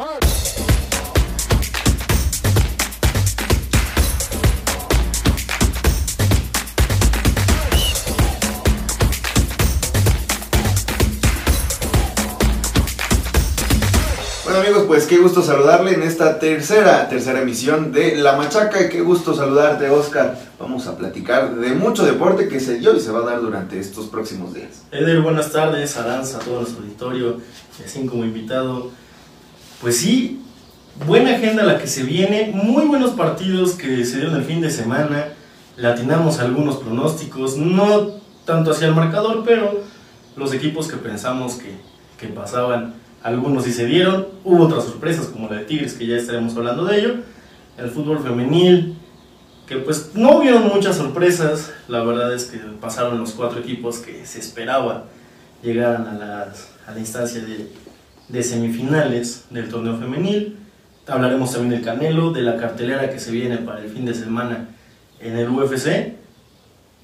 Bueno amigos, pues qué gusto saludarle en esta tercera, tercera emisión de La Machaca y qué gusto saludarte Oscar. Vamos a platicar de mucho deporte que se dio y se va a dar durante estos próximos días. Eder, buenas tardes, Aranza, a todo nuestro auditorio, así como invitado. Pues sí, buena agenda la que se viene, muy buenos partidos que se dieron el fin de semana, latinamos algunos pronósticos, no tanto hacia el marcador, pero los equipos que pensamos que, que pasaban algunos sí se dieron, hubo otras sorpresas como la de Tigres, que ya estaremos hablando de ello, el fútbol femenil, que pues no hubieron muchas sorpresas, la verdad es que pasaron los cuatro equipos que se esperaba llegaran a, a la instancia de, de semifinales del torneo femenil, hablaremos también del Canelo, de la cartelera que se viene para el fin de semana en el UFC,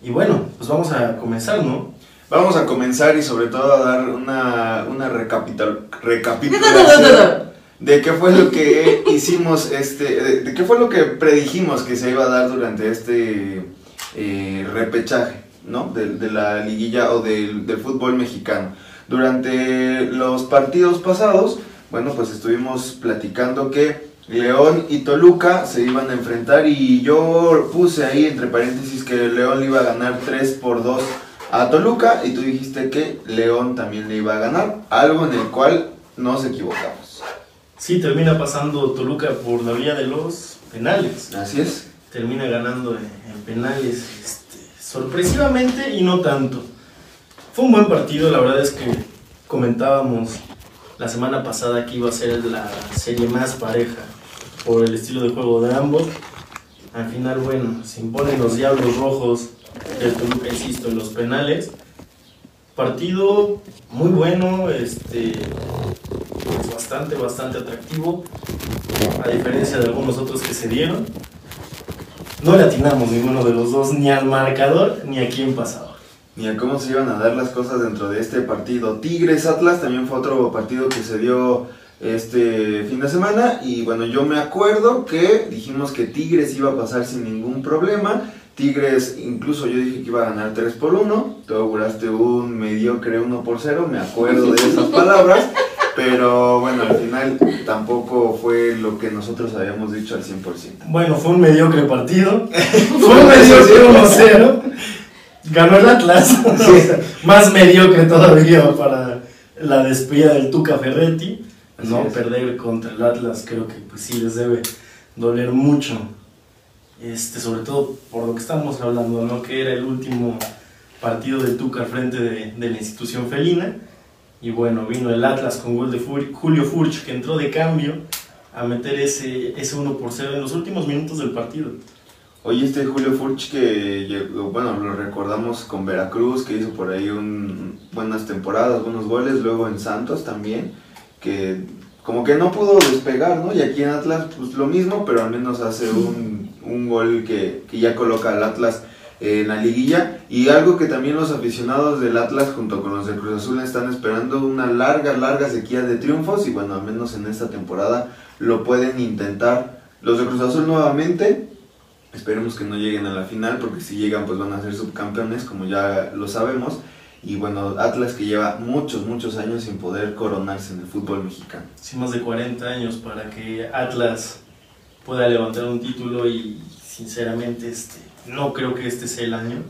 y bueno, pues vamos a comenzar, ¿no? Vamos a comenzar y sobre todo a dar una, una recapitul- recapitulación de qué fue lo que hicimos, este, de, de qué fue lo que predijimos que se iba a dar durante este eh, repechaje, ¿no? De, de la liguilla o del, del fútbol mexicano. Durante los partidos pasados, bueno, pues estuvimos platicando que León y Toluca se iban a enfrentar y yo puse ahí entre paréntesis que León le iba a ganar 3 por 2 a Toluca y tú dijiste que León también le iba a ganar, algo en el cual nos equivocamos. Sí, termina pasando Toluca por la vía de los penales. Así es. Termina ganando en, en penales este, sorpresivamente y no tanto. Fue un buen partido, la verdad es que comentábamos la semana pasada que iba a ser la serie más pareja por el estilo de juego de ambos. Al final, bueno, se imponen los Diablos Rojos del Toluca, insisto, en los penales. Partido muy bueno, este, pues bastante, bastante atractivo, a diferencia de algunos otros que se dieron. No le atinamos ninguno de los dos, ni al marcador, ni a quién pasaba. Ni a cómo se iban a dar las cosas dentro de este partido. Tigres Atlas también fue otro partido que se dio este fin de semana y bueno, yo me acuerdo que dijimos que Tigres iba a pasar sin ningún problema. Tigres, incluso yo dije que iba a ganar 3 por 1, tú auguraste un mediocre 1 por 0, me acuerdo de esas palabras, pero bueno, al final tampoco fue lo que nosotros habíamos dicho al 100%. Bueno, fue un mediocre partido. fue un mediocre 1-0. Ganó el Atlas. Sea, Más mediocre todavía para la despedida del Tuca Ferretti. Así No es. perder contra el Atlas creo que pues sí les debe doler mucho. Este, sobre todo por lo que estamos hablando, ¿no? Que era el último partido del Tuca al frente de, de la institución felina. Y bueno, vino el Atlas con gol de Fur- Julio Furch que entró de cambio a meter ese, ese 1 por 0 en los últimos minutos del partido. Oye, este Julio Furch que llegó, bueno, lo recordamos con Veracruz, que hizo por ahí un, buenas temporadas, buenos goles, luego en Santos también, que como que no pudo despegar, ¿no? Y aquí en Atlas, pues lo mismo, pero al menos hace un, un gol que, que ya coloca al Atlas en la liguilla. Y algo que también los aficionados del Atlas junto con los de Cruz Azul están esperando una larga, larga sequía de triunfos y bueno, al menos en esta temporada lo pueden intentar. Los de Cruz Azul nuevamente, Esperemos que no lleguen a la final porque si llegan pues van a ser subcampeones como ya lo sabemos. Y bueno, Atlas que lleva muchos, muchos años sin poder coronarse en el fútbol mexicano. Sí, más de 40 años para que Atlas pueda levantar un título y sinceramente este, no creo que este sea el año.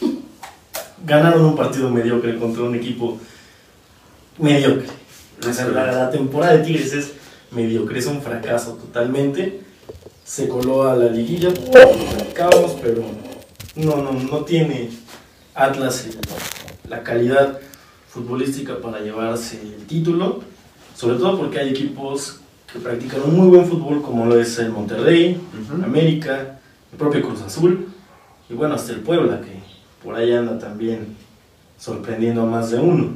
Ganaron un partido mediocre contra un equipo mediocre. O sea, la, la temporada de Tigres es mediocre, es un fracaso totalmente. Se coló a la liguilla, platicábamos, pero no, no, no tiene Atlas la calidad futbolística para llevarse el título, sobre todo porque hay equipos que practican un muy buen fútbol como lo es el Monterrey. América, el propio Cruz Azul y bueno, hasta el Puebla que por ahí anda también sorprendiendo a más de uno.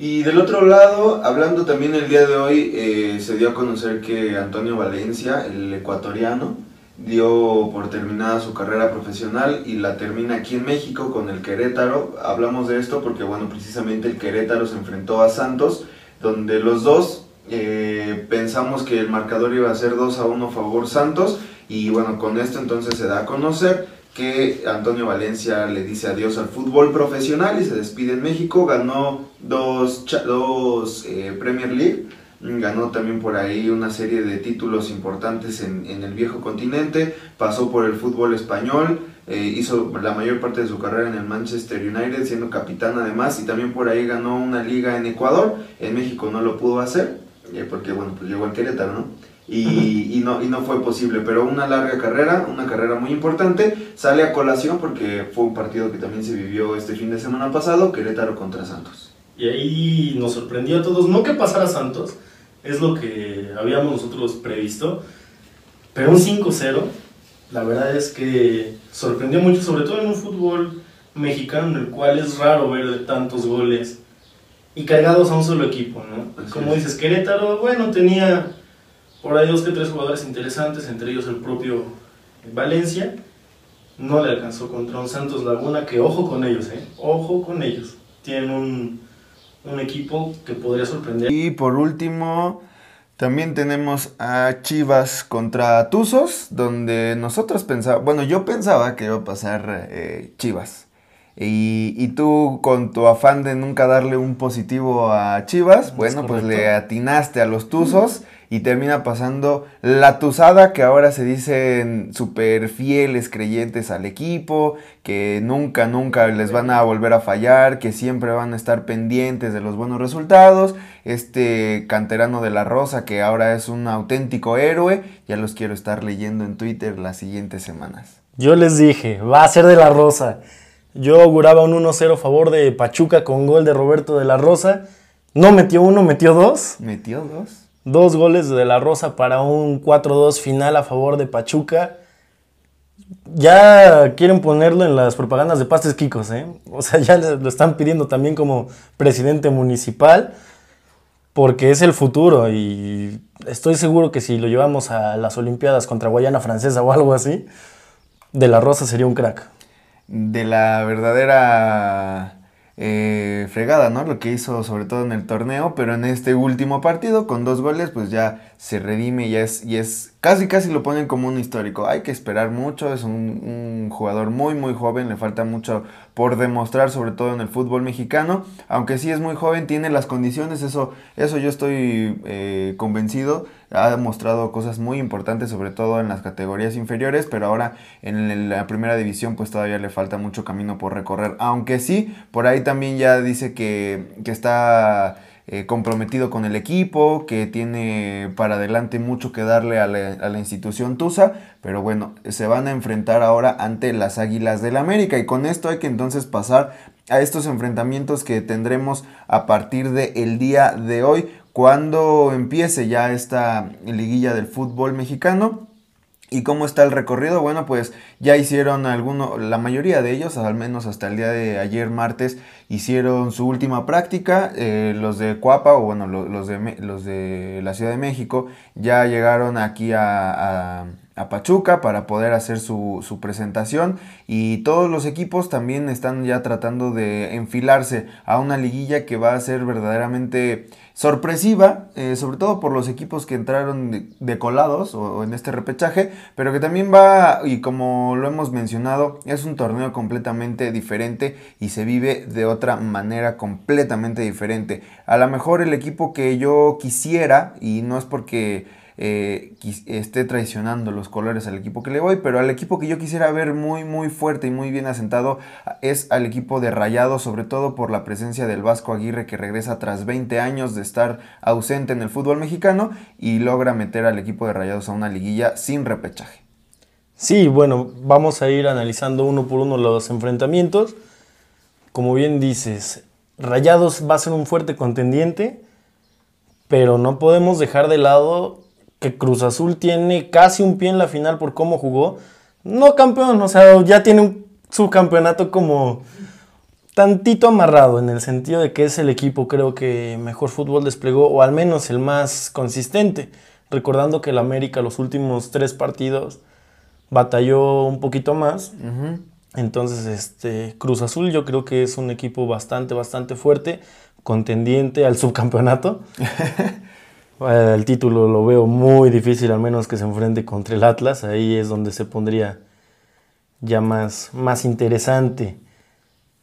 Y del otro lado, hablando también el día de hoy, eh, se dio a conocer que Antonio Valencia, el ecuatoriano, dio por terminada su carrera profesional y la termina aquí en México con el Querétaro. Hablamos de esto porque, bueno, precisamente el Querétaro se enfrentó a Santos, donde los dos Eh, pensamos que el marcador iba a ser 2 a 1 favor Santos y bueno, con esto entonces se da a conocer que Antonio Valencia le dice adiós al fútbol profesional y se despide en México, ganó dos, dos eh, Premier League, ganó también por ahí una serie de títulos importantes en, en el viejo continente, pasó por el fútbol español, eh, hizo la mayor parte de su carrera en el Manchester United, siendo capitán además, y también por ahí ganó una liga en Ecuador, en México no lo pudo hacer, eh, porque bueno, pues llegó al Querétaro, ¿no? Y, y, no, y no fue posible, pero una larga carrera, una carrera muy importante, sale a colación porque fue un partido que también se vivió este fin de semana pasado, Querétaro contra Santos. Y ahí nos sorprendió a todos, no que pasara Santos, es lo que habíamos nosotros previsto, pero un 5-0 la verdad es que sorprendió mucho, sobre todo en un fútbol mexicano en el cual es raro ver tantos goles y cargados a un solo equipo, ¿no? Como dices, Querétaro, bueno, tenía por ahí dos que tres jugadores interesantes, entre ellos el propio Valencia, no le alcanzó contra un Santos Laguna, que ojo con ellos, ¿eh? Ojo con ellos. Tienen un, un equipo que podría sorprender. Y por último, también tenemos a Chivas contra Tuzos, donde nosotros pensábamos, bueno, yo pensaba que iba a pasar eh, Chivas. Y, y, tú con tu afán de nunca darle un positivo a Chivas, bueno, pues le atinaste a los Tuzos y termina pasando la Tuzada, que ahora se dicen súper fieles creyentes al equipo, que nunca, nunca les van a volver a fallar, que siempre van a estar pendientes de los buenos resultados. Este canterano de la Rosa, que ahora es un auténtico héroe, ya los quiero estar leyendo en Twitter las siguientes semanas. Yo les dije, va a ser de la Rosa. Yo auguraba un 1-0 a favor de Pachuca con gol de Roberto de la Rosa. No metió uno, metió dos. Metió dos. Dos goles de la Rosa para un 4-2 final a favor de Pachuca. Ya quieren ponerlo en las propagandas de Pastes Quicos, ¿eh? O sea, ya lo están pidiendo también como presidente municipal, porque es el futuro y estoy seguro que si lo llevamos a las Olimpiadas contra Guayana Francesa o algo así, de la Rosa sería un crack. De la verdadera eh, fregada, ¿no? Lo que hizo sobre todo en el torneo, pero en este último partido con dos goles pues ya se redime y es, y es casi casi lo ponen como un histórico. Hay que esperar mucho, es un, jugador muy muy joven, le falta mucho por demostrar sobre todo en el fútbol mexicano, aunque sí es muy joven, tiene las condiciones, eso, eso yo estoy eh, convencido ha demostrado cosas muy importantes, sobre todo en las categorías inferiores, pero ahora en la primera división pues todavía le falta mucho camino por recorrer. Aunque sí, por ahí también ya dice que, está eh, comprometido con el equipo, que tiene para adelante mucho que darle a la, institución Tusa, pero bueno, se van a enfrentar ahora ante las Águilas del América y con esto hay que entonces pasar a estos enfrentamientos que tendremos a partir del el día de hoy cuando empiece ya esta liguilla del fútbol mexicano. ¿Y cómo está el recorrido? Bueno, pues ya hicieron alguno, la mayoría de ellos, al menos hasta el día de ayer martes, hicieron su última práctica. Eh, los de Cuapa, o bueno, los, de, los de la Ciudad de México, ya llegaron aquí a, Pachuca para poder hacer su, su, presentación. Y todos los equipos también están ya tratando de enfilarse a una liguilla que va a ser verdaderamente sorpresiva, eh, sobre todo por los equipos que entraron de, colados o, en este repechaje, pero que también va, y como lo hemos mencionado, es un torneo completamente diferente y se vive de otra manera completamente diferente. A lo mejor el equipo que yo quisiera, y no es porque eh, esté traicionando los colores al equipo que le voy, pero al equipo que yo quisiera ver muy muy fuerte y muy bien asentado es al equipo de Rayado, sobre todo por la presencia del Vasco Aguirre que regresa tras 20 años de estar ausente en el fútbol mexicano y logra meter al equipo de Rayados a una liguilla sin repechaje. Sí, bueno, vamos a ir analizando uno por uno los enfrentamientos. Como bien dices, Rayados va a ser un fuerte contendiente, pero no podemos dejar de lado que Cruz Azul tiene casi un pie en la final por cómo jugó. No campeón, o sea, ya tiene un subcampeonato como tantito amarrado en el sentido de que es el equipo creo que mejor fútbol desplegó o al menos el más consistente. Recordando que el América los últimos tres partidos batalló un poquito más. Entonces, este Cruz Azul yo creo que es un equipo bastante, bastante fuerte, contendiente al subcampeonato. El título lo veo muy difícil, al menos que se enfrente contra el Atlas. Ahí es donde se pondría ya más, más interesante.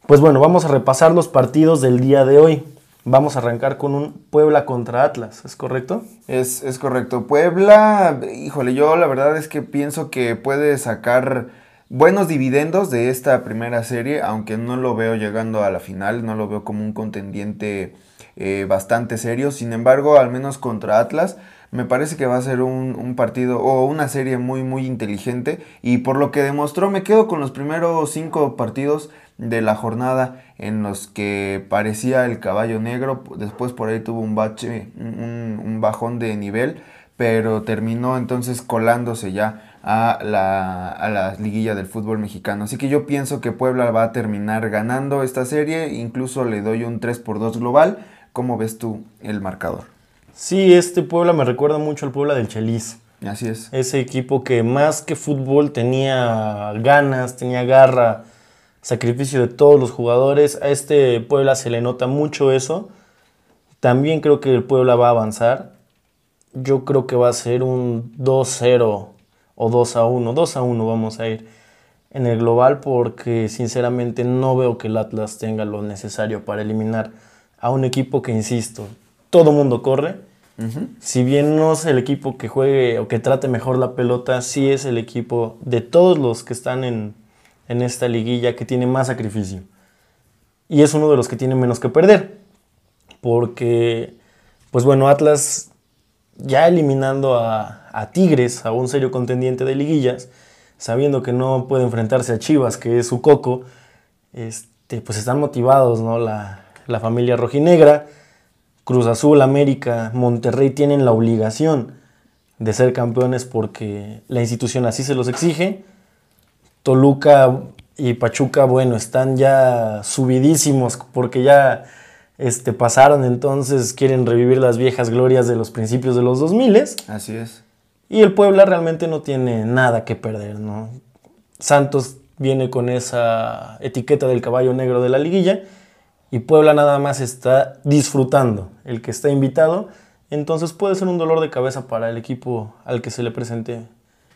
Pues bueno, vamos a repasar los partidos del día de hoy. Vamos a arrancar con un Puebla contra Atlas, ¿es correcto? Es, es correcto. Puebla, híjole, yo la verdad es que pienso que puede sacar buenos dividendos de esta primera serie, aunque no lo veo llegando a la final, no lo veo como un contendiente eh, bastante serio. Sin embargo, al menos contra Atlas, me parece que va a ser un, partido o una serie muy, muy inteligente. Y por lo que demostró, me quedo con los primeros cinco partidos de la jornada en los que parecía el caballo negro. Después por ahí tuvo un bache, un bajón de nivel, pero terminó entonces colándose ya a la, a la liguilla del fútbol mexicano. Así que yo pienso que Puebla va a terminar ganando esta serie, incluso le doy un 3 por 2 global. ¿Cómo ves tú el marcador? Sí, este Puebla me recuerda mucho al Puebla del Chelis. Así es. Ese equipo que más que fútbol tenía ganas, tenía garra, sacrificio de todos los jugadores. A este Puebla se le nota mucho eso. También creo que el Puebla va a avanzar. Yo creo que va a ser un 2-0 o 2 a 1. 2 a 1 vamos a ir en el global porque sinceramente no veo que el Atlas tenga lo necesario para eliminar a un equipo que, insisto, todo mundo corre. Si bien no es el equipo que juegue o que trate mejor la pelota, sí es el equipo de todos los que están en, en esta liguilla que tiene más sacrificio. Y es uno de los que tiene menos que perder. Porque, pues bueno, Atlas ya eliminando a, a Tigres, a un serio contendiente de liguillas, sabiendo que no puede enfrentarse a Chivas, que es su coco, este, pues están motivados, ¿no? La, la familia rojinegra, Cruz Azul, América, Monterrey tienen la obligación de ser campeones porque la institución así se los exige. Toluca y Pachuca, bueno, están ya subidísimos porque ya este, pasaron, entonces quieren revivir las viejas glorias de los principios de los 2000. Así es. Y el Puebla realmente no tiene nada que perder, ¿no? Santos viene con esa etiqueta del caballo negro de la liguilla y Puebla nada más está disfrutando. El que está invitado, entonces puede ser un dolor de cabeza para el equipo al que se le presente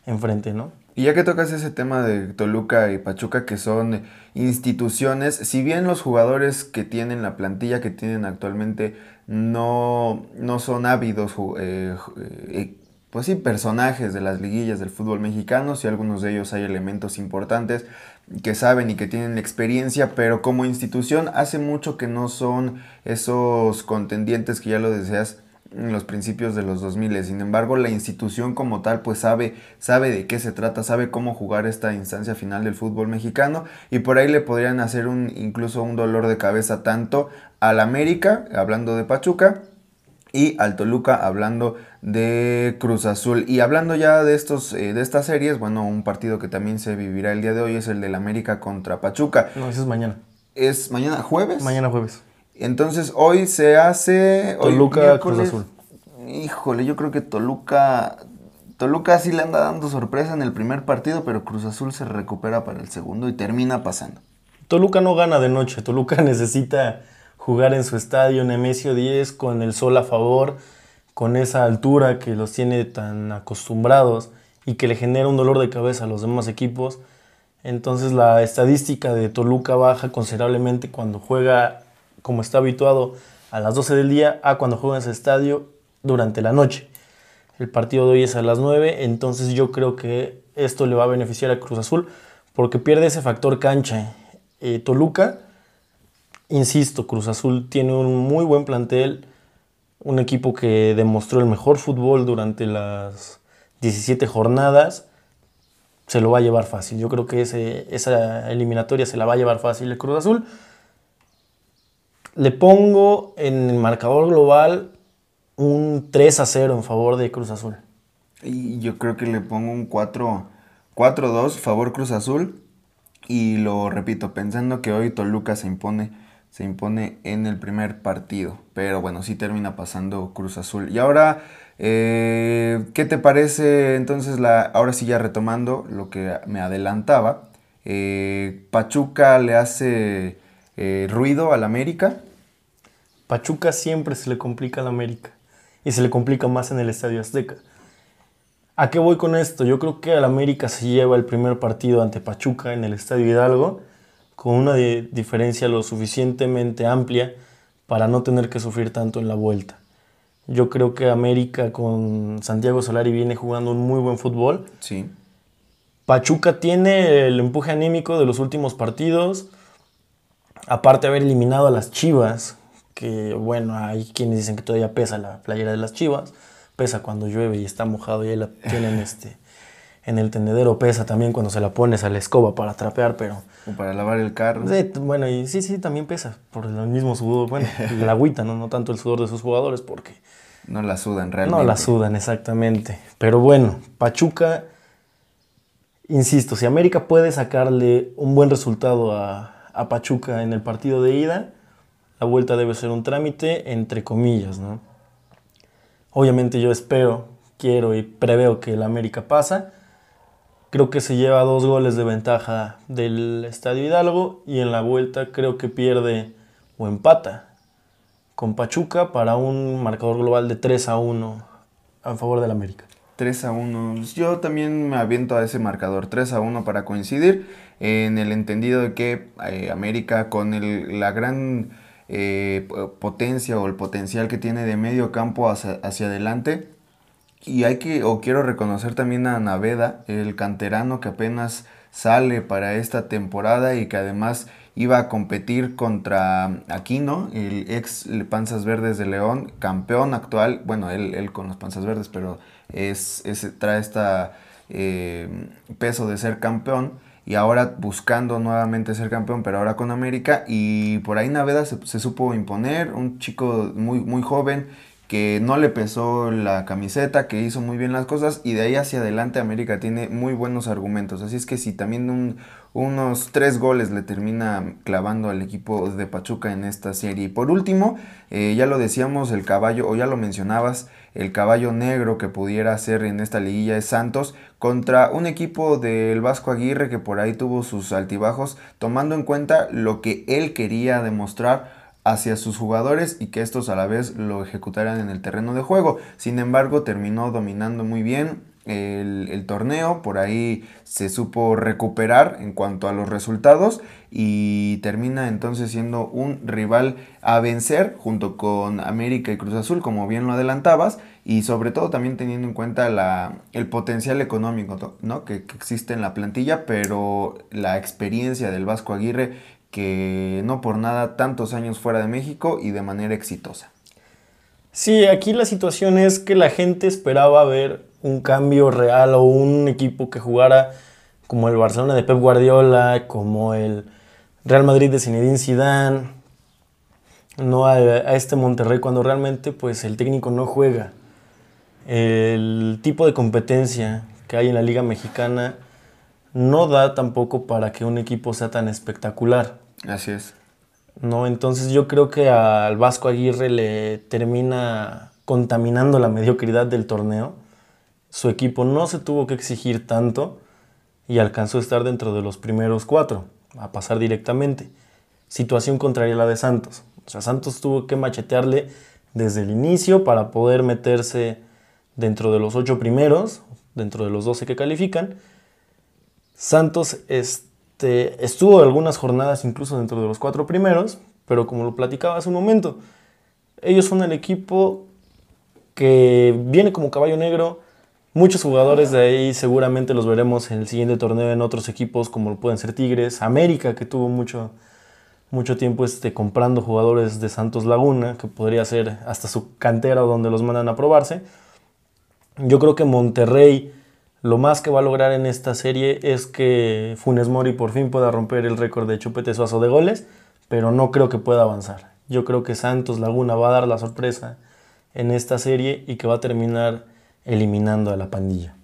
enfrente, ¿no? Y ya que tocas ese tema de Toluca y Pachuca, que son instituciones, si bien los jugadores que tienen la plantilla que tienen actualmente no, no son ávidos eh, eh, pues sí, personajes de las liguillas del fútbol mexicano, si algunos de ellos hay elementos importantes que saben y que tienen experiencia, pero como institución hace mucho que no son esos contendientes que ya lo deseas en los principios de los 2000. Sin embargo, la institución como tal pues sabe, sabe de qué se trata, sabe cómo jugar esta instancia final del fútbol mexicano y por ahí le podrían hacer un, incluso un dolor de cabeza tanto al América, hablando de Pachuca, y al Toluca hablando de Cruz Azul. Y hablando ya de, estos, eh, de estas series, bueno, un partido que también se vivirá el día de hoy es el del América contra Pachuca. No, ese es mañana. ¿Es mañana jueves? Mañana jueves. Entonces hoy se hace... Toluca Cruz Azul. Híjole, yo creo que Toluca... Toluca sí le anda dando sorpresa en el primer partido, pero Cruz Azul se recupera para el segundo y termina pasando. Toluca no gana de noche, Toluca necesita jugar en su estadio Nemesio 10 con el sol a favor, con esa altura que los tiene tan acostumbrados y que le genera un dolor de cabeza a los demás equipos. Entonces la estadística de Toluca baja considerablemente cuando juega como está habituado a las 12 del día a cuando juega en ese estadio durante la noche. El partido de hoy es a las 9, entonces yo creo que esto le va a beneficiar a Cruz Azul porque pierde ese factor cancha. Eh, Toluca Insisto, Cruz Azul tiene un muy buen plantel, un equipo que demostró el mejor fútbol durante las 17 jornadas. Se lo va a llevar fácil. Yo creo que esa eliminatoria se la va a llevar fácil el Cruz Azul. Le pongo en el marcador global un 3 a 0 en favor de Cruz Azul. Y yo creo que le pongo un 4-2 favor Cruz Azul. Y lo repito, pensando que hoy Toluca se impone se impone en el primer partido. Pero bueno, sí termina pasando Cruz Azul. Y ahora, eh, ¿qué te parece entonces la, ahora sí ya retomando lo que me adelantaba? Eh, Pachuca le hace eh, ruido al América. Pachuca siempre se le complica al América. y se le complica más en el Estadio Azteca. ¿A qué voy con esto? Yo creo que al América se lleva el primer partido ante Pachuca en el Estadio Hidalgo con una diferencia lo suficientemente amplia para no tener que sufrir tanto en la vuelta. Yo creo que América con Santiago Solari viene jugando un muy buen fútbol. Sí. Pachuca tiene el empuje anímico de los últimos partidos. Aparte de haber eliminado a las Chivas, que bueno, hay quienes dicen que todavía pesa la playera de las Chivas, pesa cuando llueve y está mojado y ahí la tienen este en el tendedero, pesa también cuando se la pones a la escoba para trapear, pero o para lavar el carro. Sí, bueno, y sí, sí, también pesa por el mismo sudor, bueno, la agüita, ¿no? no tanto el sudor de sus jugadores porque no la sudan realmente. No la sudan exactamente. Pero bueno, Pachuca insisto, si América puede sacarle un buen resultado a, a Pachuca en el partido de ida, la vuelta debe ser un trámite entre comillas, ¿no? Obviamente yo espero, quiero y preveo que el América pasa. Creo que se lleva dos goles de ventaja del Estadio Hidalgo y en la vuelta creo que pierde o empata con Pachuca para un marcador global de 3 a 1 a favor del América. 3 a 1. Yo también me aviento a ese marcador 3 a 1 para coincidir en el entendido de que eh, América con el, la gran eh, potencia o el potencial que tiene de medio campo hacia, hacia, adelante. Y hay que, o quiero reconocer también a Naveda, el canterano que apenas sale para esta temporada y que además iba a competir contra Aquino, el ex Panzas Verdes de León, campeón actual, bueno, él, él con los Panzas Verdes, pero es, trae esta eh, peso de ser campeón y ahora buscando nuevamente ser campeón, pero ahora con América. Y por ahí Naveda se, supo imponer, un chico muy, muy joven que no le pesó la camiseta, que hizo muy bien las cosas y de ahí hacia adelante América tiene muy buenos argumentos. Así es que si también un, unos tres goles le termina clavando al equipo de Pachuca en esta serie. Y por último, eh, ya lo decíamos, el caballo, o ya lo mencionabas, el caballo negro que pudiera hacer en esta liguilla es Santos contra un equipo del Vasco Aguirre que por ahí tuvo sus altibajos, tomando en cuenta lo que él quería demostrar hacia sus jugadores y que estos a la vez lo ejecutaran en el terreno de juego. Sin embargo, terminó dominando muy bien, el, torneo, por ahí se supo recuperar en cuanto a los resultados y termina entonces siendo un rival a vencer junto con América y Cruz Azul, como bien lo adelantabas, y sobre todo también teniendo en cuenta la, el potencial económico ¿no? que, que existe en la plantilla, pero la experiencia del Vasco Aguirre que no por nada tantos años fuera de México y de manera exitosa. Sí, aquí la situación es que la gente esperaba ver un cambio real o un equipo que jugara como el Barcelona de Pep Guardiola, como el Real Madrid de Zinedine Zidane, no a, este Monterrey cuando realmente pues el técnico no juega. El tipo de competencia que hay en la Liga Mexicana no da tampoco para que un equipo sea tan espectacular. Así es. No, entonces yo creo que al Vasco Aguirre le termina contaminando la mediocridad del torneo su equipo no se tuvo que exigir tanto y alcanzó a estar dentro de los primeros cuatro, a pasar directamente. Situación contraria a la de Santos. O sea, Santos tuvo que machetearle desde el inicio para poder meterse dentro de los ocho primeros, dentro de los doce que califican. Santos este, estuvo algunas jornadas incluso dentro de los cuatro primeros, pero como lo platicaba hace un momento, ellos son el equipo que viene como caballo negro, Muchos jugadores de ahí seguramente los veremos en el siguiente torneo en otros equipos como pueden ser Tigres, América que tuvo mucho, mucho tiempo este, comprando jugadores de Santos Laguna, que podría ser hasta su cantera donde los mandan a probarse. Yo creo que Monterrey lo más que va a lograr en esta serie es que Funes Mori por fin pueda romper el récord de Chupete Suazo de goles, pero no creo que pueda avanzar. Yo creo que Santos Laguna va a dar la sorpresa en esta serie y que va a terminar eliminando a la pandilla.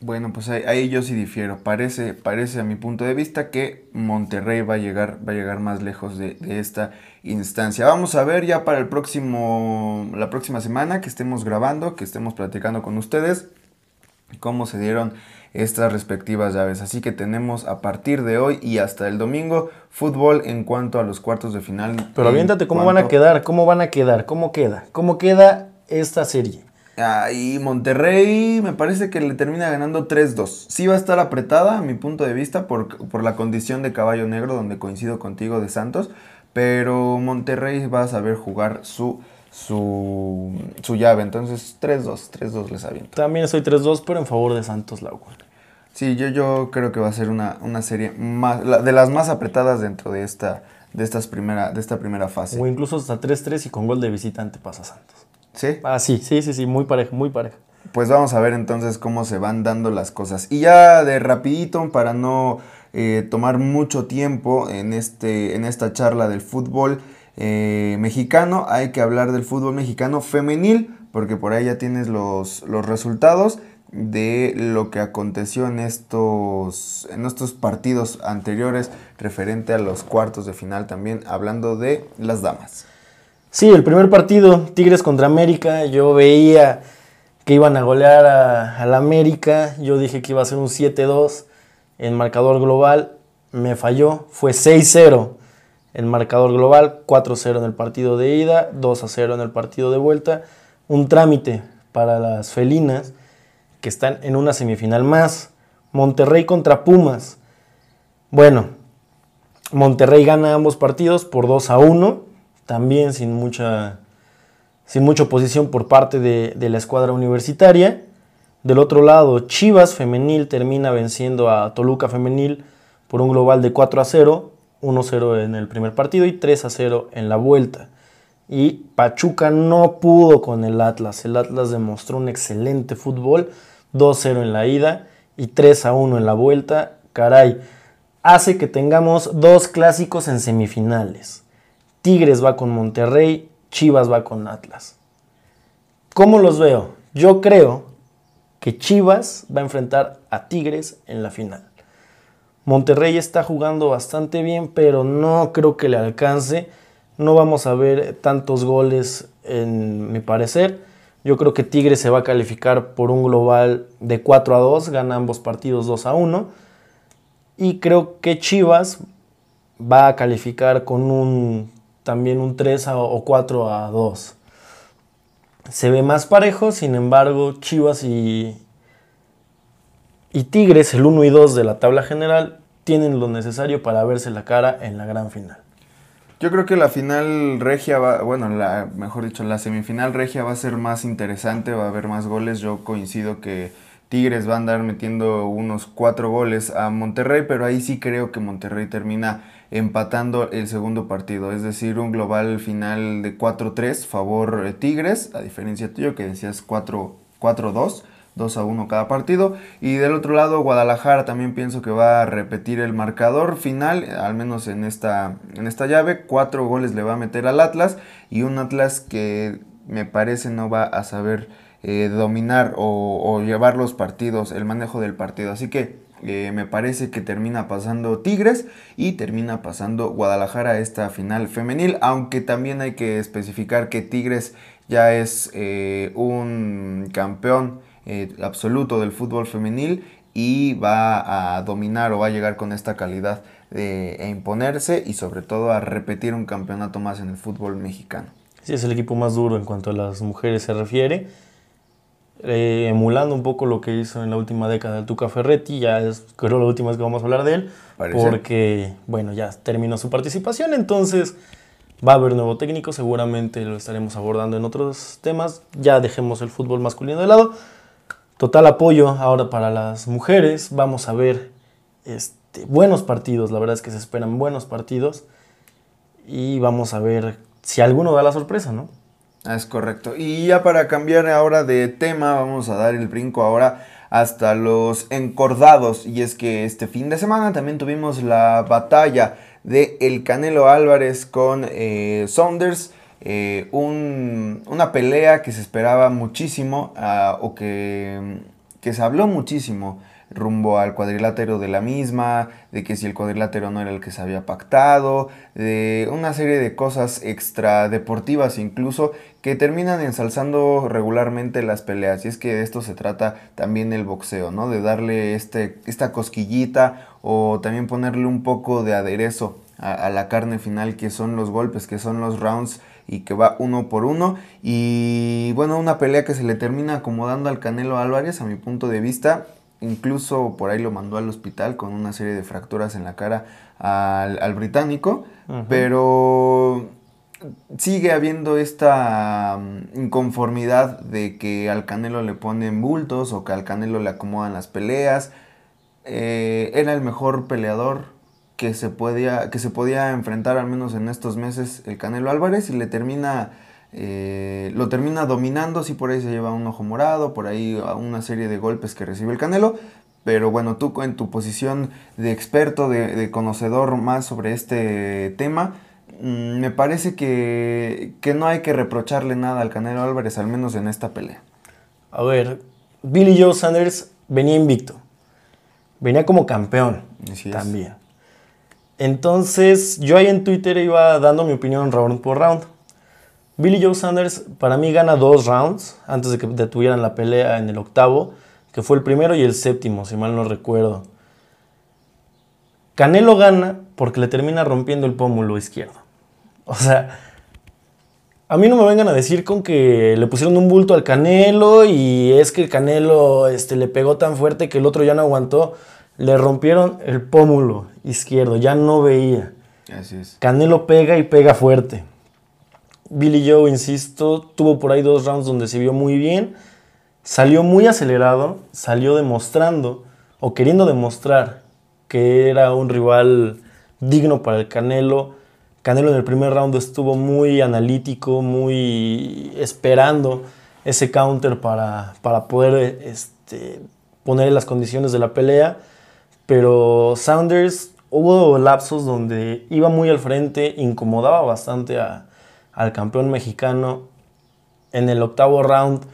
Bueno, pues ahí, yo sí difiero. Parece, parece a mi punto de vista que Monterrey va a llegar, va a llegar más lejos de, esta instancia. Vamos a ver ya para el próximo, la próxima semana que estemos grabando, que estemos platicando con ustedes, cómo se dieron estas respectivas llaves. Así que tenemos a partir de hoy y hasta el domingo fútbol en cuanto a los cuartos de final. Pero aviéntate cómo van a quedar, cómo van a quedar, cómo queda, cómo queda esta serie. Ah, y Monterrey me parece que le termina ganando 3-2. Sí va a estar apretada a mi punto de vista por, por la condición de caballo negro, donde coincido contigo de Santos, pero Monterrey va a saber jugar su, su, su llave. Entonces 3-2, 3-2 les aviento. También soy 3-2, pero en favor de Santos Laguna. Sí, yo, yo creo que va a ser una, una serie más, la- de las más apretadas dentro de esta, de, estas primera, de esta primera fase. O incluso hasta 3-3 y con gol de visitante pasa Santos. ¿Sí? Ah, sí, sí, sí, sí, muy pareja, muy pareja. Pues vamos a ver entonces cómo se van dando las cosas. Y ya de rapidito, para no eh, tomar mucho tiempo en, este, en esta charla del fútbol eh, mexicano, hay que hablar del fútbol mexicano femenil, porque por ahí ya tienes los, los resultados de lo que aconteció en estos, en estos partidos anteriores referente a los cuartos de final también, hablando de las damas. Sí, el primer partido, Tigres contra América, yo veía que iban a golear a, al América, yo dije que iba a ser un 7-2 en marcador global, me falló, fue 6-0 el marcador global, 4-0 en el partido de ida, 2-0 en el partido de vuelta, un trámite para las felinas que están en una semifinal más, Monterrey contra Pumas. Bueno, Monterrey gana ambos partidos por 2 a 1, también sin mucha, sin mucha oposición por parte de, de la escuadra universitaria. Del otro lado, Chivas Femenil termina venciendo a Toluca Femenil por un global de 4 a 0, 1-0 en el primer partido y 3 a 0 en la vuelta. Y Pachuca no pudo con el Atlas. El Atlas demostró un excelente fútbol, 2-0 en la ida y 3 a 1 en la vuelta. Caray, hace que tengamos dos clásicos en semifinales. Tigres va con Monterrey, Chivas va con Atlas. ¿Cómo los veo? Yo creo que Chivas va a enfrentar a Tigres en la final. Monterrey está jugando bastante bien, pero no creo que le alcance. No vamos a ver tantos goles en mi parecer. Yo creo que Tigres se va a calificar por un global de 4 a 2, gana ambos partidos 2 a 1. Y creo que Chivas va a calificar con un también un 3 a- o 4 a 2. Se ve más parejo, sin embargo, Chivas y, y Tigres, el 1 y 2 de la tabla general, tienen lo necesario para verse la cara en la gran final. Yo creo que la final regia va, bueno, la, mejor dicho, la semifinal regia va a ser más interesante, va a haber más goles. Yo coincido que Tigres va a andar metiendo unos cuatro goles a Monterrey, pero ahí sí creo que Monterrey termina empatando el segundo partido, es decir, un global final de 4-3 favor eh, Tigres, a diferencia tuyo que decías 4 4-2. 2 a 1 cada partido. Y del otro lado, Guadalajara también pienso que va a repetir el marcador final, al menos en esta, en esta llave. Cuatro goles le va a meter al Atlas y un Atlas que me parece no va a saber eh, dominar o, llevar los partidos, el manejo del partido. Así que eh, me parece que termina pasando Tigres y termina pasando Guadalajara esta final femenil, aunque también hay que especificar que Tigres ya es eh, un campeón eh, absoluto del fútbol femenil y va a dominar o va a llegar con esta calidad de, e imponerse y sobre todo a repetir un campeonato más en el fútbol mexicano. Sí, es el equipo más duro en cuanto a las mujeres se refiere. Eh, emulando un poco lo que hizo en la última década el Tuca Ferretti, ya es creo la última vez que vamos a hablar de él, Parece. porque bueno, ya terminó su participación, entonces va a haber nuevo técnico, seguramente lo estaremos abordando en otros temas, ya dejemos el fútbol masculino de lado. Total apoyo ahora para las mujeres, vamos a ver este, buenos partidos, la verdad es que se esperan buenos partidos y vamos a ver si alguno da la sorpresa, ¿no? Ah, Es correcto. Y ya para cambiar ahora de tema, vamos a dar el brinco ahora hasta los encordados. Y es que este fin de semana también tuvimos la batalla de El Canelo Álvarez con eh, Saunders. Eh, un- una pelea que se esperaba muchísimo ah, o que, que se habló muchísimo rumbo al cuadrilátero de la misma, de que si el cuadrilátero no era el que se había pactado, de una serie de cosas extradeportivas incluso que terminan ensalzando regularmente las peleas. Y es que de esto se trata también el boxeo, ¿no? De darle este, esta cosquillita o también ponerle un poco de aderezo a, a la carne final que son los golpes, que son los rounds y que va uno por uno. Y bueno, una pelea que se le termina acomodando al Canelo Álvarez, a mi punto de vista. Incluso por ahí lo mandó al hospital con una serie de fracturas en la cara al, británico. Pero sigue habiendo esta mm, inconformidad de que al Canelo le ponen bultos o que al Canelo le acomodan las peleas. Eh, era el mejor peleador que se, podía, que se podía enfrentar al menos en estos meses el Canelo Álvarez y le termina, eh, lo termina dominando, sí por ahí se lleva un ojo morado, por ahí una serie de golpes que recibe el Canelo, pero bueno, tú en tu posición de experto, de, conocedor más sobre este tema, mm, me parece que, que no hay que reprocharle nada al Canelo Álvarez, al menos en esta pelea. A ver, Billy Joe Sanders venía invicto. Venía como campeón también. Entonces, yo ahí en Twitter iba dando mi opinión round por round. Billy Joe Sanders para mí gana dos rounds antes de que detuvieran la pelea en el octavo, que fue el primero y el séptimo, si mal no recuerdo. Canelo gana porque le termina rompiendo el pómulo izquierdo. O sea, a mí no me vengan a decir con que le pusieron un bulto al Canelo y es que el Canelo este, le pegó tan fuerte que el otro ya no aguantó. Le rompieron el pómulo izquierdo, ya no veía. Así es. Canelo pega y pega fuerte. Billy Joe, insisto, tuvo por ahí dos rounds donde se vio muy bien. Salió muy acelerado, salió demostrando o queriendo demostrar que era un rival digno para el Canelo Canelo en el primer round estuvo muy analítico, muy esperando ese counter para, para poder este, poner las condiciones de la pelea. Pero Saunders hubo lapsos donde iba muy al frente, incomodaba bastante al campeón mexicano. En el octavo round,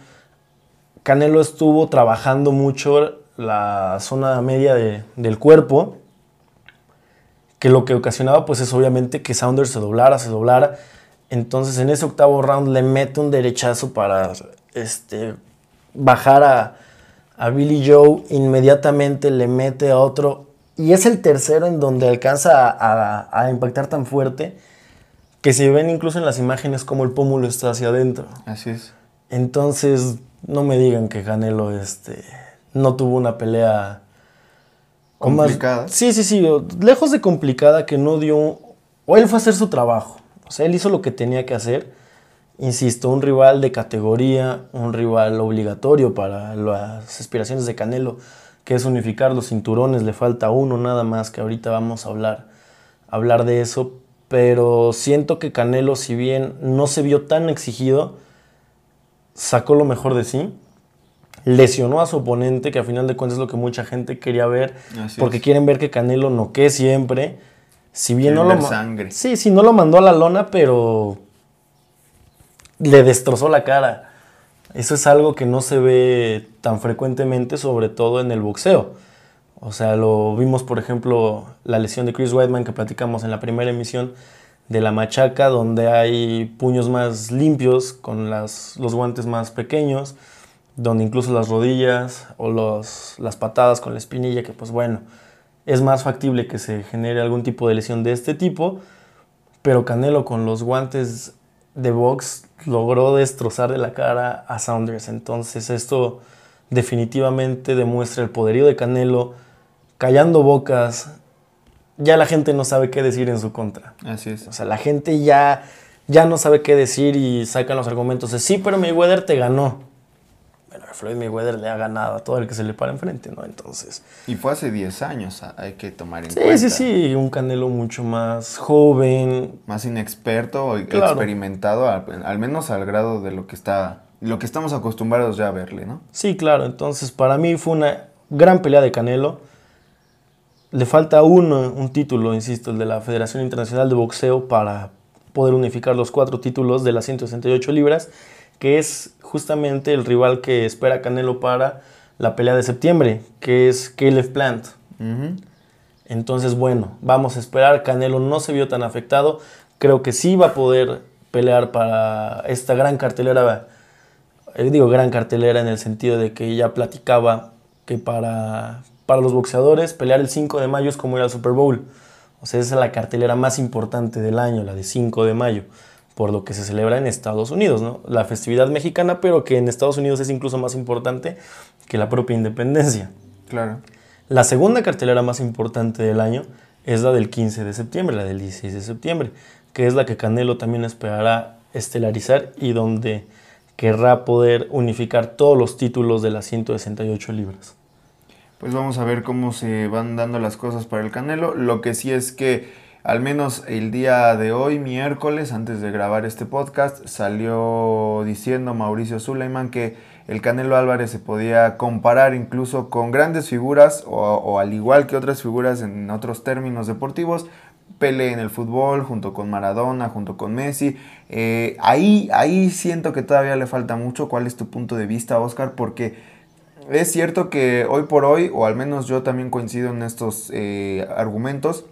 Canelo estuvo trabajando mucho la zona media del cuerpo que lo que ocasionaba pues es obviamente que Saunders se doblara, se doblara. Entonces en ese octavo round le mete un derechazo para este, bajar a, a Billy Joe, inmediatamente le mete a otro y es el tercero en donde alcanza a, a, impactar tan fuerte que se ven incluso en las imágenes como el pómulo está hacia adentro. Así es. Entonces, no me digan que Canelo este, no tuvo una pelea complicada. sí, sí, sí. Lejos de complicada, que no dio. O él fue a hacer su trabajo. O sea, él hizo lo que tenía que hacer. Insisto, un rival de categoría, un rival obligatorio para las aspiraciones de Canelo, que es unificar los cinturones. Le falta uno nada más, que ahorita vamos a hablar, hablar de eso. Pero siento que Canelo, si bien no se vio tan exigido, sacó lo mejor de sí lesionó a su oponente, que a final de cuentas es lo que mucha gente quería ver, porque quieren ver que Canelo noquee siempre. Si bien no lo sangre. Sí, sí, no lo mandó a la lona, pero le destrozó la cara. Eso es algo que no se ve tan frecuentemente, sobre todo en el boxeo. O sea, lo vimos, por ejemplo, la lesión de Chris Weidman que platicamos en la primera emisión de la machaca, donde hay puños más limpios, con las, los guantes más pequeños donde incluso las rodillas o los, las patadas con la espinilla, que pues bueno, es más factible que se genere algún tipo de lesión de este tipo, pero Canelo con los guantes de box logró destrozar de la cara a Saunders, entonces esto definitivamente demuestra el poderío de Canelo, callando bocas, ya la gente no sabe qué decir en su contra. Así es. O sea, la gente ya, ya no sabe qué decir y sacan los argumentos de sí, pero Mayweather te ganó Floyd Mayweather le ha ganado a todo el que se le para enfrente, ¿no? Entonces... Y fue hace 10 años, hay que tomar en cuenta. Sí, sí, sí, un Canelo mucho más joven. Más inexperto, experimentado, al, menos al grado de lo que está, lo que estamos acostumbrados ya a verle, ¿no? Sí, claro, entonces para mí fue una gran pelea de Canelo. Le falta uno, un título, insisto, el de la Federación Internacional de Boxeo para poder unificar los cuatro títulos de las 168 libras que es justamente el rival que espera Canelo para la pelea de septiembre, que es Caleb Plant. Entonces, bueno, vamos a esperar. Canelo no se vio tan afectado. Creo que sí va a poder pelear para esta gran cartelera. Eh, digo gran cartelera en el sentido de que ya platicaba que para, para los boxeadores pelear el 5 de mayo es como ir al Super Bowl. O sea, esa es la cartelera más importante del año, la de 5 de mayo por lo que se celebra en Estados Unidos, ¿no? La festividad mexicana, pero que en Estados Unidos es incluso más importante que la propia independencia. Claro. La segunda cartelera más importante del año es la del 15 de septiembre, la del 16 de septiembre, que es la que Canelo también esperará estelarizar y donde querrá poder unificar todos los títulos de las 168 libras. Pues vamos a ver cómo se van dando las cosas para el Canelo. Lo que sí es que al menos el día de hoy, miércoles, antes de grabar este podcast, salió diciendo Mauricio Suleiman que el Canelo Álvarez se podía comparar incluso con grandes figuras o, al igual que otras figuras en otros términos deportivos, Pele en el fútbol, junto con Maradona, junto con Messi. Eh, ahí, ahí siento que todavía le falta mucho. ¿Cuál es tu punto de vista, Oscar? Porque es cierto que hoy por hoy, o al menos yo también coincido en estos eh, argumentos,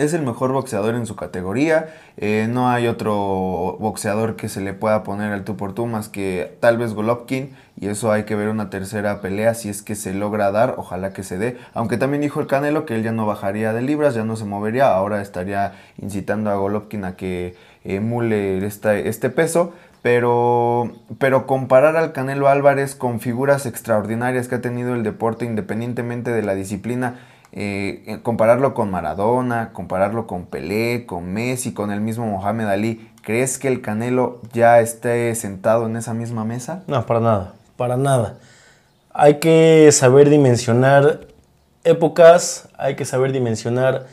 es el mejor boxeador en su categoría. Eh, no hay otro boxeador que se le pueda poner al tú por tú más que tal vez Golovkin. Y eso hay que ver una tercera pelea si es que se logra dar. Ojalá que se dé. Aunque también dijo el Canelo que él ya no bajaría de libras, ya no se movería. Ahora estaría incitando a Golovkin a que emule este peso. Pero, pero comparar al Canelo Álvarez con figuras extraordinarias que ha tenido el deporte independientemente de la disciplina eh, compararlo con Maradona, compararlo con Pelé, con Messi, con el mismo Mohamed Ali, ¿crees que el Canelo ya esté sentado en esa misma mesa? No, para nada, para nada. Hay que saber dimensionar épocas, hay que saber dimensionar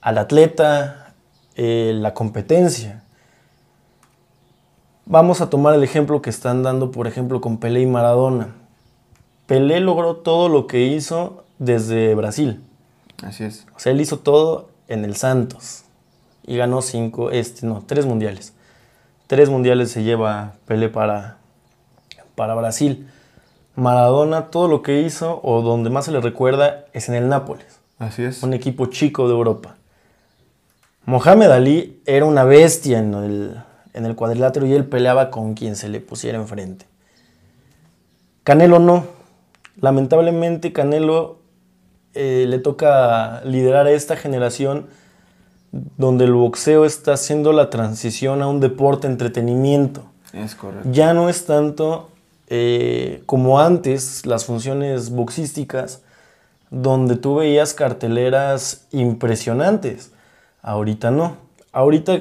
al atleta, eh, la competencia. Vamos a tomar el ejemplo que están dando, por ejemplo, con Pelé y Maradona. Pelé logró todo lo que hizo desde Brasil. Así es. O sea, él hizo todo en el Santos y ganó cinco, este, no, tres mundiales. Tres mundiales se lleva Pelé para, para Brasil. Maradona, todo lo que hizo, o donde más se le recuerda, es en el Nápoles. Así es. Un equipo chico de Europa. Mohamed Ali era una bestia en el, en el cuadrilátero y él peleaba con quien se le pusiera enfrente. Canelo no. Lamentablemente Canelo eh, le toca liderar a esta generación donde el boxeo está haciendo la transición a un deporte entretenimiento. Es correcto. Ya no es tanto eh, como antes las funciones boxísticas, donde tú veías carteleras impresionantes. Ahorita no. Ahorita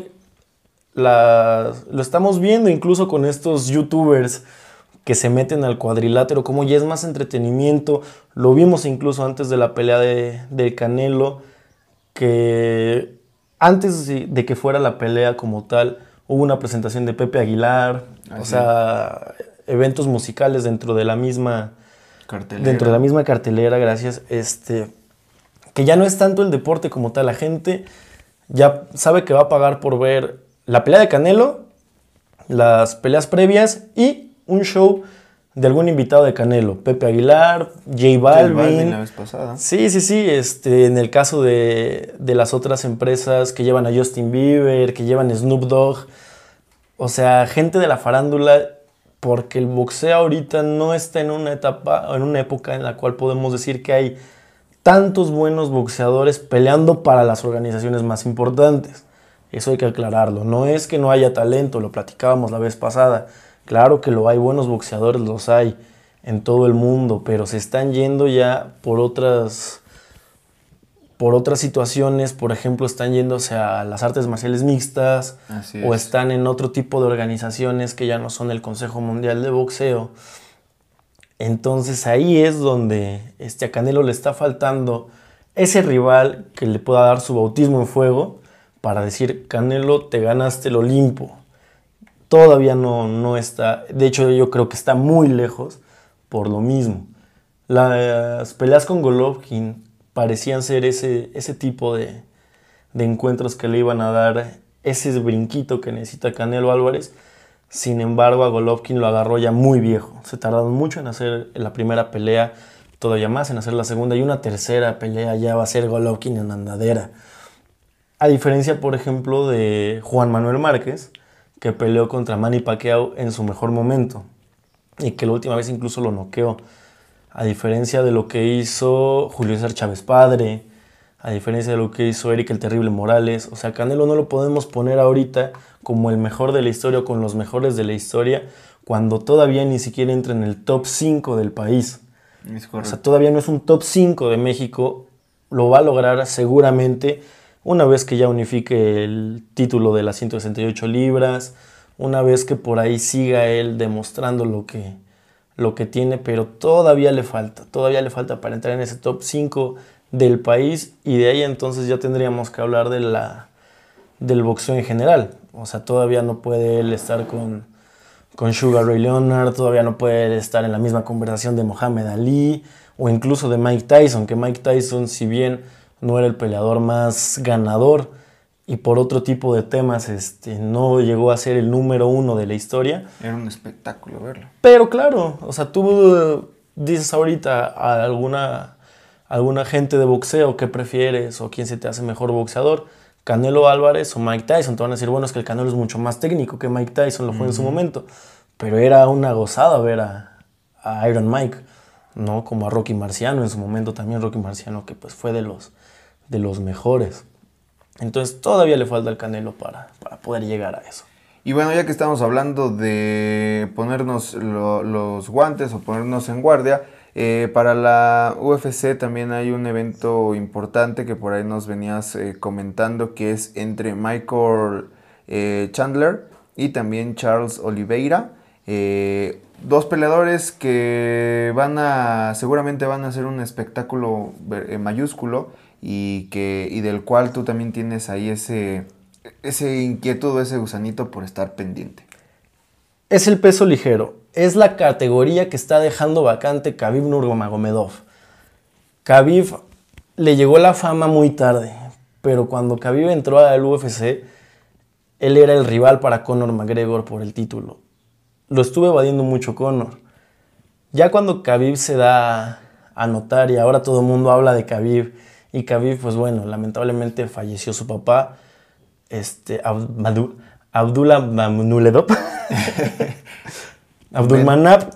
lo estamos viendo incluso con estos youtubers que se meten al cuadrilátero, como ya es más entretenimiento. Lo vimos incluso antes de la pelea de, del Canelo, que antes de que fuera la pelea como tal, hubo una presentación de Pepe Aguilar, o sea, eventos musicales dentro de la misma cartelera. dentro de la misma cartelera, gracias, este que ya no es tanto el deporte como tal, la gente ya sabe que va a pagar por ver la pelea de Canelo, las peleas previas y un show de algún invitado de Canelo, Pepe Aguilar, J Balvin. la vez pasada. Sí, sí, sí. Este, en el caso de, las otras empresas que llevan a Justin Bieber, que llevan Snoop Dogg. O sea, gente de la farándula, porque el boxeo ahorita no está en una etapa, en una época en la cual podemos decir que hay tantos buenos boxeadores peleando para las organizaciones más importantes. Eso hay que aclararlo. No es que no haya talento, lo platicábamos la vez pasada Claro que lo hay, buenos boxeadores los hay en todo el mundo, pero se están yendo ya por otras por otras situaciones, por ejemplo, están yéndose a las artes marciales mixtas o están en otro tipo de organizaciones que ya no son el Consejo Mundial de Boxeo. Entonces ahí es donde este, a Canelo le está faltando ese rival que le pueda dar su bautismo en fuego para decir, Canelo, te ganaste el Olimpo todavía no, no está, de hecho yo creo que está muy lejos por lo mismo. Las peleas con Golovkin parecían ser ese, ese tipo de, de encuentros que le iban a dar ese brinquito que necesita Canelo Álvarez. Sin embargo, a Golovkin lo agarró ya muy viejo. Se tardaron mucho en hacer la primera pelea, todavía más en hacer la segunda y una tercera pelea ya va a ser Golovkin en andadera. A diferencia, por ejemplo, de Juan Manuel Márquez, que peleó contra Manny Pacquiao en su mejor momento y que la última vez incluso lo noqueó. A diferencia de lo que hizo Julio César Chávez Padre, a diferencia de lo que hizo Eric el Terrible Morales. O sea, Canelo no lo podemos poner ahorita como el mejor de la historia o con los mejores de la historia cuando todavía ni siquiera entra en el top 5 del país. o sea, todavía no es un top 5 de México. Lo va a lograr seguramente una vez que ya unifique el título de las 168 libras, una vez que por ahí siga él demostrando lo que, lo que tiene, pero todavía le falta, todavía le falta para entrar en ese top 5 del país y de ahí entonces ya tendríamos que hablar de la, del boxeo en general. O sea, todavía no puede él estar con, con Sugar Ray Leonard, todavía no puede estar en la misma conversación de Mohamed Ali o incluso de Mike Tyson, que Mike Tyson si bien no era el peleador más ganador, y por otro tipo de temas este, no llegó a ser el número uno de la historia. Era un espectáculo verlo. Pero claro, o sea, tú dices ahorita a alguna, alguna gente de boxeo qué prefieres o quién se te hace mejor boxeador, Canelo Álvarez o Mike Tyson. Te van a decir, bueno, es que el Canelo es mucho más técnico que Mike Tyson lo fue en su momento. Pero era una gozada ver a, a Iron Mike, ¿no? Como a Rocky Marciano en su momento también, Rocky Marciano que pues fue de los, de los mejores. Entonces todavía le falta el Canelo para, poder llegar a eso. Y bueno, ya que estamos hablando de ponernos los guantes o ponernos en guardia, eh, para la UFC también hay un evento importante que por ahí nos venías eh, comentando, que es entre Michael eh, Chandler y también Charles Oliveira. dos peleadores que van a, seguramente van a hacer un espectáculo mayúsculo y, que, y del cual tú también tienes ahí ese, ese inquietud, ese gusanito por estar pendiente. Es el peso ligero. Es la categoría que está dejando vacante Khabib Nurmagomedov. Khabib le llegó la fama muy tarde, pero cuando Khabib entró al UFC, él era el rival para Conor McGregor por el título. Lo estuve evadiendo mucho Conor. Ya cuando Khabib se da a notar y ahora todo el mundo habla de Khabib y Khabib, pues bueno, lamentablemente falleció su papá, este, Abdullah Mamnuledov. Abdulmanap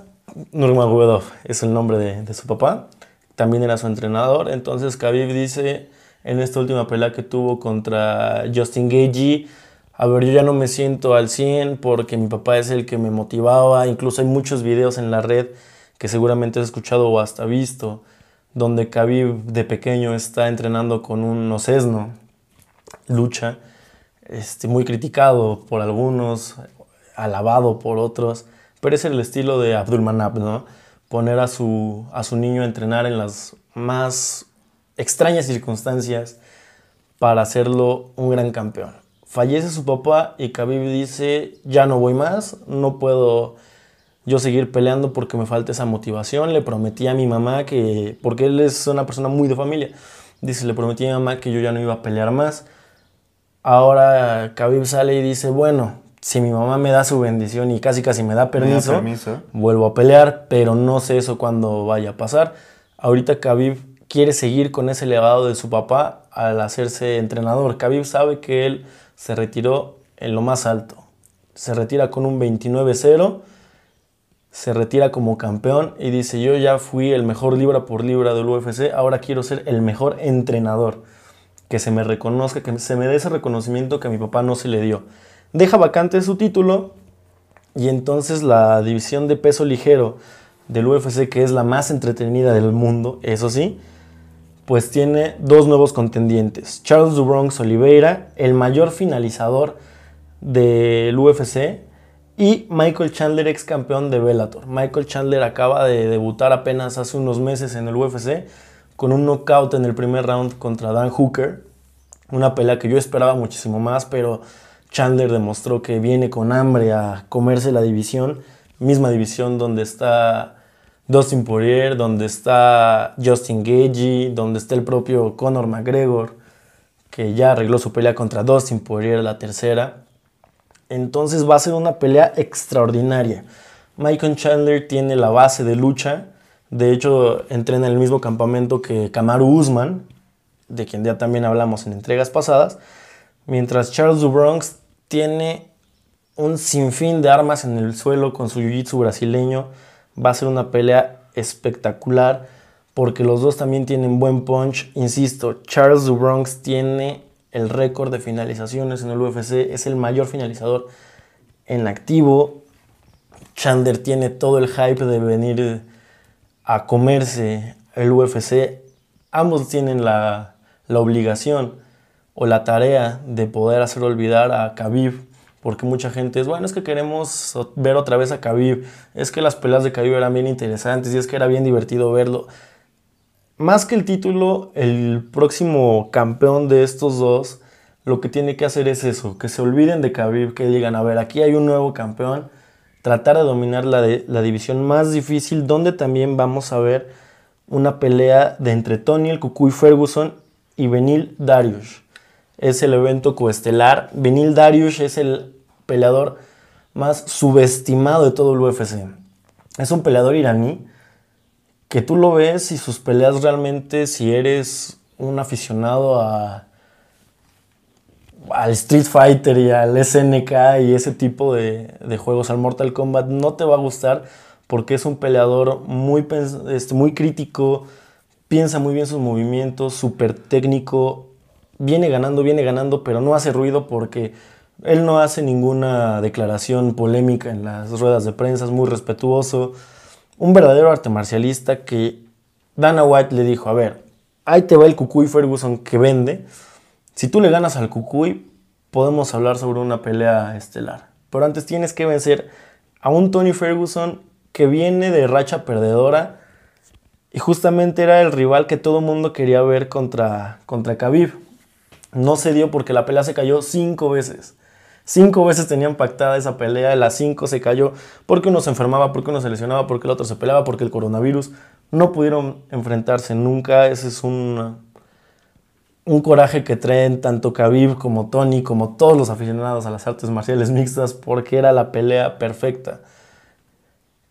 Nurmagomedov es el nombre de, su papá. También era su entrenador. Entonces Khabib dice en esta última pelea que tuvo contra Justin Gagey, a ver, yo ya no me siento al 100 porque mi papá es el que me motivaba. Incluso hay muchos videos en la red que seguramente has escuchado o hasta visto donde Khabib de pequeño está entrenando con un osesno, lucha, este, muy criticado por algunos, alabado por otros, pero es el estilo de Abdulmanap, ¿no? Poner a su, a su niño a entrenar en las más extrañas circunstancias para hacerlo un gran campeón. Fallece su papá y Khabib dice, ya no voy más, no puedo yo seguir peleando porque me falta esa motivación. Le prometí a mi mamá que, porque él es una persona muy de familia, dice, le prometí a mi mamá que yo ya no iba a pelear más. Ahora Khabib sale y dice, bueno, si mi mamá me da su bendición y casi casi me da permiso, vuelvo a pelear, pero no sé eso cuándo vaya a pasar. Ahorita Khabib quiere seguir con ese legado de su papá al hacerse entrenador. Khabib sabe que él se retiró en lo más alto. Se retira con un 29-0 se retira como campeón y dice, yo ya fui el mejor libra por libra del UFC, ahora quiero ser el mejor entrenador. Que se me reconozca, que se me dé ese reconocimiento que a mi papá no se le dio. Deja vacante su título y entonces la división de peso ligero del UFC, que es la más entretenida del mundo, eso sí, pues tiene dos nuevos contendientes. Charles Dubronx Oliveira, el mayor finalizador del UFC, y Michael Chandler, ex campeón de Bellator. Michael Chandler acaba de debutar apenas hace unos meses en el UFC con un knockout en el primer round contra Dan Hooker. Una pelea que yo esperaba muchísimo más, pero Chandler demostró que viene con hambre a comerse la división. Misma división donde está Dustin Poirier, donde está Justin Gagey, donde está el propio Conor McGregor, que ya arregló su pelea contra Dustin Poirier, la tercera. Entonces va a ser una pelea extraordinaria. Michael Chandler tiene la base de lucha. De hecho, entrena en el mismo campamento que Kamaru Usman, de quien ya también hablamos en entregas pasadas. Mientras Charles Dubronx tiene un sinfín de armas en el suelo con su jiu-jitsu brasileño. Va a ser una pelea espectacular porque los dos también tienen buen punch. Insisto, Charles Dubronx tiene el récord de finalizaciones en el UFC, es el mayor finalizador en activo. Chandler tiene todo el hype de venir a comerse el UFC. Ambos tienen la, la obligación o la tarea de poder hacer olvidar a Khabib porque mucha gente es, bueno, es que queremos ver otra vez a Khabib, es que las peleas de Khabib eran bien interesantes y es que era bien divertido verlo. Más que el título, el próximo campeón de estos dos lo que tiene que hacer es eso, que se olviden de Khabib, que digan, a ver, aquí hay un nuevo campeón, tratar de dominar la, división más difícil, donde también vamos a ver una pelea de entre Tony el Cucuy Ferguson y Benil Darius. Es el evento coestelar. Benil Darius es el peleador más subestimado de todo el UFC. Es un peleador iraní que tú lo ves y sus peleas realmente, si eres un aficionado a, al Street Fighter y al SNK y ese tipo de, juegos, al Mortal Kombat, no te va a gustar porque es un peleador muy, este, muy crítico, piensa muy bien sus movimientos, súper técnico, viene ganando, viene ganando, pero no hace ruido porque él no hace ninguna declaración polémica en las ruedas de prensa, es muy respetuoso. Un verdadero arte marcialista que Dana White le dijo, a ver, ahí te va el Cucuy Ferguson que vende. Si tú le ganas al Cucuy, podemos hablar sobre una pelea estelar. Pero antes tienes que vencer a un Tony Ferguson que viene de racha perdedora y justamente era el rival que todo el mundo quería ver contra, contra. No se dio porque la pelea se cayó cinco veces. Cinco veces tenían pactada esa pelea, las cinco se cayó porque uno se enfermaba, porque uno se lesionaba, porque el otro se peleaba, porque el coronavirus. No pudieron enfrentarse nunca. Ese es un, un coraje que traen tanto Khabib como Tony, como todos los aficionados a las artes marciales mixtas, porque era la pelea perfecta.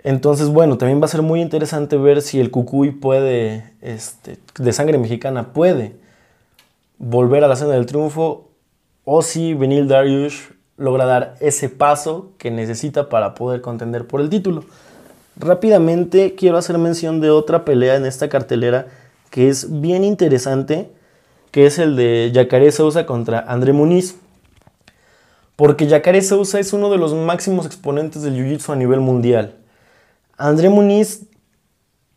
Entonces, bueno, también va a ser muy interesante ver si el Cucuy puede, este, de sangre mexicana, puede volver a la senda del triunfo o si Benil Darius logra dar ese paso que necesita para poder contender por el título. Rápidamente quiero hacer mención de otra pelea en esta cartelera que es bien interesante, que es el de Yacaré Sousa contra André Muniz. Porque Yacaré Sousa es uno de los máximos exponentes del Jiu-Jitsu a nivel mundial. André Muniz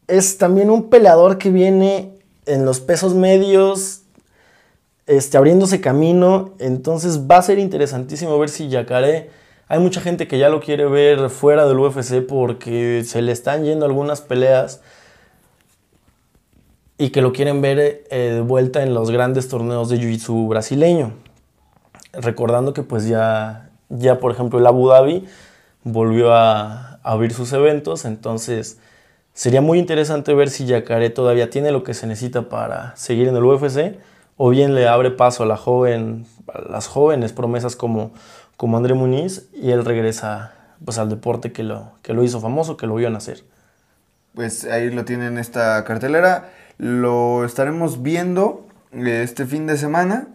es también un peleador que viene en los pesos medios, este, abriéndose camino. Entonces va a ser interesantísimo ver si Yacaré. Hay mucha gente que ya lo quiere ver fuera del UFC porque se le están yendo algunas peleas y que lo quieren ver eh, de vuelta en los grandes torneos de Jiu-Jitsu brasileño. Recordando que pues ya, ya por ejemplo el Abu Dhabi volvió a, abrir sus eventos, entonces sería muy interesante ver si Yacaré todavía tiene lo que se necesita para seguir en el UFC o bien le abre paso a, la joven, las jóvenes promesas como, como André Muniz y él regresa pues, al deporte que lo, que lo hizo famoso, que lo vio nacer. Pues ahí lo tienen esta cartelera. Lo estaremos viendo este fin de semana.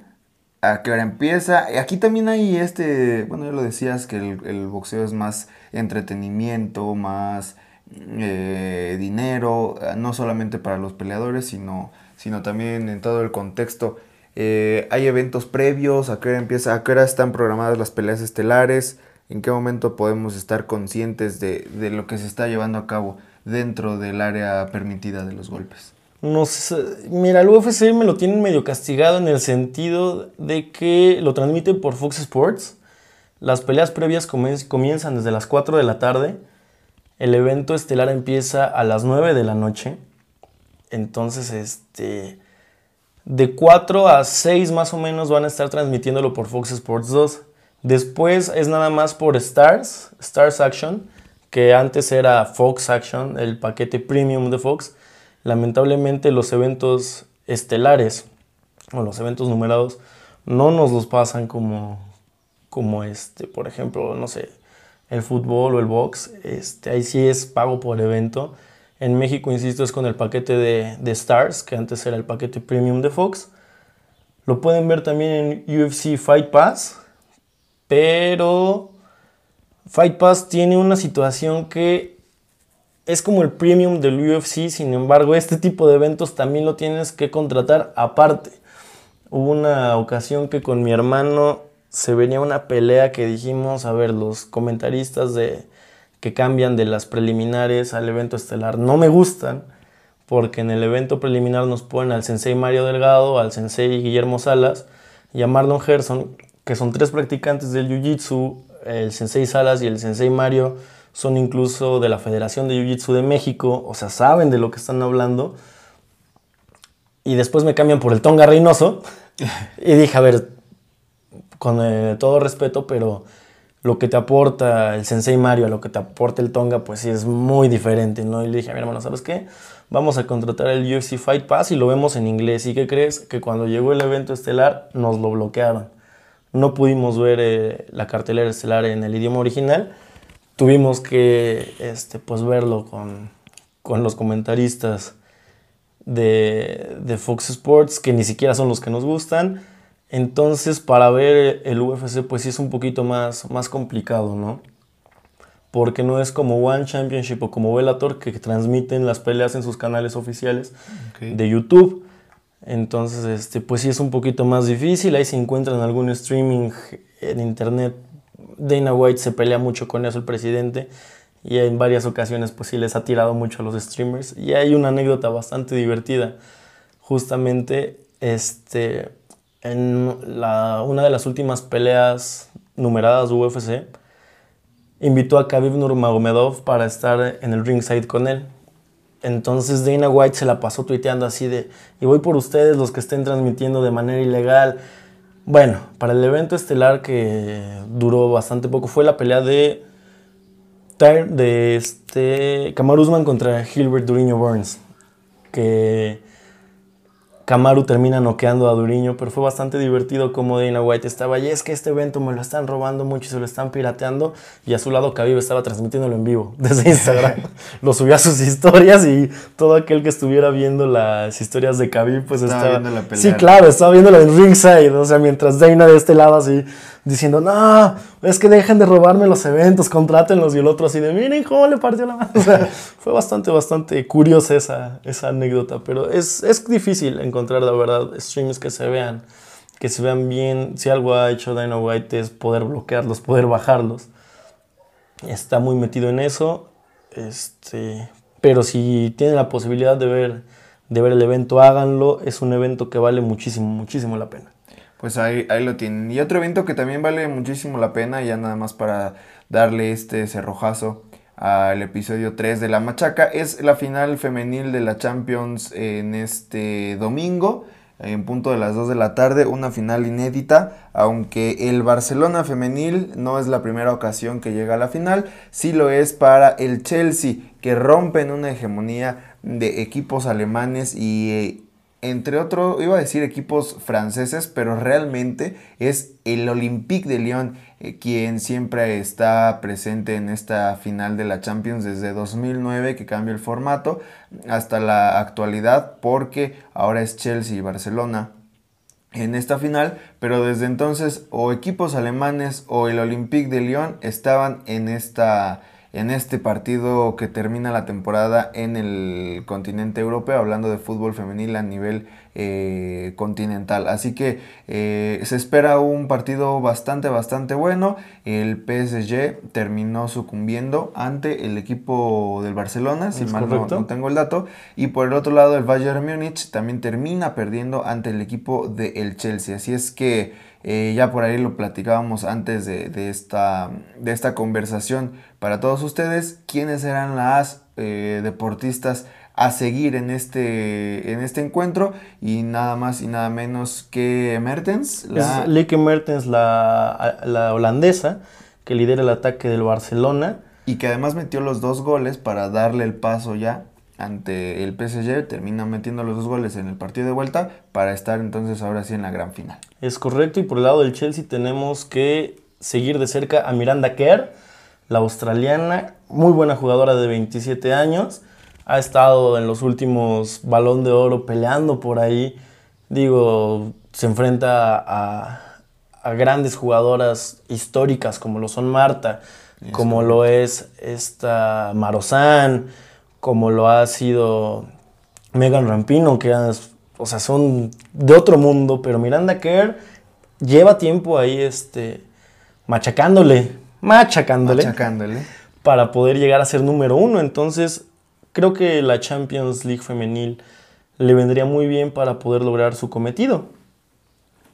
A qué hora empieza. Aquí también hay este. Bueno, ya lo decías que el, boxeo es más entretenimiento, más eh, dinero. No solamente para los peleadores, sino sino también en todo el contexto. Eh, hay eventos previos, a qué hora empieza, a qué hora están programadas las peleas estelares, en qué momento podemos estar conscientes de, lo que se está llevando a cabo dentro del área permitida de los golpes. No sé, mira, el UFC me lo tienen medio castigado en el sentido de que lo transmiten por Fox Sports. Las peleas previas comienzan desde las 4 de la tarde. El evento estelar empieza a las 9 de la noche. Entonces, este, de 4 a 6 más o menos van a estar transmitiéndolo por Fox Sports 2. Después es nada más por Stars, Stars Action, que antes era Fox Action, el paquete premium de Fox. Lamentablemente los eventos estelares o los eventos numerados no nos los pasan como, como este, por ejemplo, no sé, el fútbol o el box. Este, ahí sí es pago por evento. En México, insisto, es con el paquete de, Stars, que antes era el paquete premium de Fox. Lo pueden ver también en UFC Fight Pass, pero Fight Pass tiene una situación que es como el premium del UFC, sin embargo, este tipo de eventos también lo tienes que contratar aparte. Hubo una ocasión que con mi hermano se venía una pelea que dijimos, a ver, los comentaristas de que cambian de las preliminares al evento estelar no me gustan, porque en el evento preliminar nos ponen al sensei Mario Delgado, al sensei Guillermo Salas y a Marlon Gerson, que son tres practicantes del Jiu-Jitsu, el sensei Salas y el sensei Mario son incluso de la Federación de Jiu-Jitsu de México, o sea, saben de lo que están hablando. Y después me cambian por el Tonga Reynoso. y dije, a ver, con eh, todo respeto, pero lo que te aporta el Sensei Mario a lo que te aporta el Tonga, pues sí es muy diferente, ¿no? Y le dije, a mi hermano, ¿sabes qué? Vamos a contratar el UFC Fight Pass y lo vemos en inglés. ¿Y qué crees? Que cuando llegó el evento estelar nos lo bloquearon. No pudimos ver eh, la cartelera estelar en el idioma original tuvimos que este, pues verlo con, los comentaristas de, Fox Sports, que ni siquiera son los que nos gustan. Entonces, para ver el UFC, pues sí es un poquito más, más complicado, ¿no? Porque no es como One Championship o como Bellator que transmiten las peleas en sus canales oficiales de YouTube. Entonces, este, pues sí es un poquito más difícil. Ahí se encuentran algún streaming en internet Dana White se pelea mucho con eso el presidente y en varias ocasiones pues sí les ha tirado mucho a los streamers y hay una anécdota bastante divertida justamente este en una de las últimas peleas numeradas de UFC invitó a Khabib Nurmagomedov para estar en el ringside con él. Entonces Dana White se la pasó tuiteando así de y voy por ustedes los que estén transmitiendo de manera ilegal bueno, para el evento estelar que duró bastante poco fue la pelea de de este Kamaru Usman contra Gilbert Duriño Burns, que Kamaru termina noqueando a Duriño, pero fue bastante divertido como Dana White estaba, y es que este evento me lo están robando mucho y se lo están pirateando, y a su lado Khabib estaba transmitiéndolo en vivo desde Instagram. lo subió a sus historias y todo aquel que estuviera viendo las historias de Khabib, pues estaba... Viendo la pelea. Sí, claro, estaba viéndola en ringside, o sea, mientras Dana de este lado así diciendo, no, es que dejen de robarme los eventos, contrátenlos. Y el otro así de, miren cómo le partió la mano. Fue bastante, bastante curiosa esa, esa anécdota, pero es, es difícil encontrar, la verdad, streams que se vean, que se vean bien. Si algo ha hecho Dino White es poder bloquearlos, poder bajarlos. Está muy metido en eso. Este, pero si tienen la posibilidad de ver, de ver el evento, háganlo. Es un evento que vale muchísimo, muchísimo la pena pues ahí, ahí lo tienen. Y otro evento que también vale muchísimo la pena, ya nada más para darle este cerrojazo al episodio 3 de La Machaca, es la final femenil de la Champions en este domingo, en punto de las 2 de la tarde, una final inédita, aunque el Barcelona femenil no es la primera ocasión que llega a la final, sí lo es para el Chelsea, que rompe en una hegemonía de equipos alemanes y... Eh, entre otros, iba a decir equipos franceses, pero realmente es el Olympique de Lyon eh, quien siempre está presente en esta final de la Champions desde 2009 que cambia el formato hasta la actualidad porque ahora es Chelsea y Barcelona en esta final, pero desde entonces o equipos alemanes o el Olympique de Lyon estaban en esta en este partido que termina la temporada en el continente europeo, hablando de fútbol femenil a nivel eh, continental. Así que eh, se espera un partido bastante, bastante bueno. El PSG terminó sucumbiendo ante el equipo del Barcelona, si mal no, tengo el dato. Y por el otro lado, el Bayern Múnich también termina perdiendo ante el equipo del Chelsea. Así es que eh, ya por ahí lo platicábamos antes de, esta, de esta conversación para todos ustedes. ¿Quiénes eran las eh, deportistas a seguir en este, en este encuentro? Y nada más y nada menos que Mertens. La... Mertens, la, la holandesa, que lidera el ataque del Barcelona. Y que además metió los dos goles para darle el paso ya ante el PSG, termina metiendo los dos goles en el partido de vuelta para estar entonces ahora sí en la gran final. Es correcto, y por el lado del Chelsea tenemos que seguir de cerca a Miranda Kerr, la australiana, muy buena jugadora de 27 años, ha estado en los últimos balón de oro peleando por ahí, digo, se enfrenta a, a grandes jugadoras históricas como lo son Marta, como lo es esta Marozán, como lo ha sido Megan Rampino, que o sea, son de otro mundo, pero Miranda Kerr lleva tiempo ahí este, machacándole, machacándole, machacándole, para poder llegar a ser número uno. Entonces, creo que la Champions League femenil le vendría muy bien para poder lograr su cometido.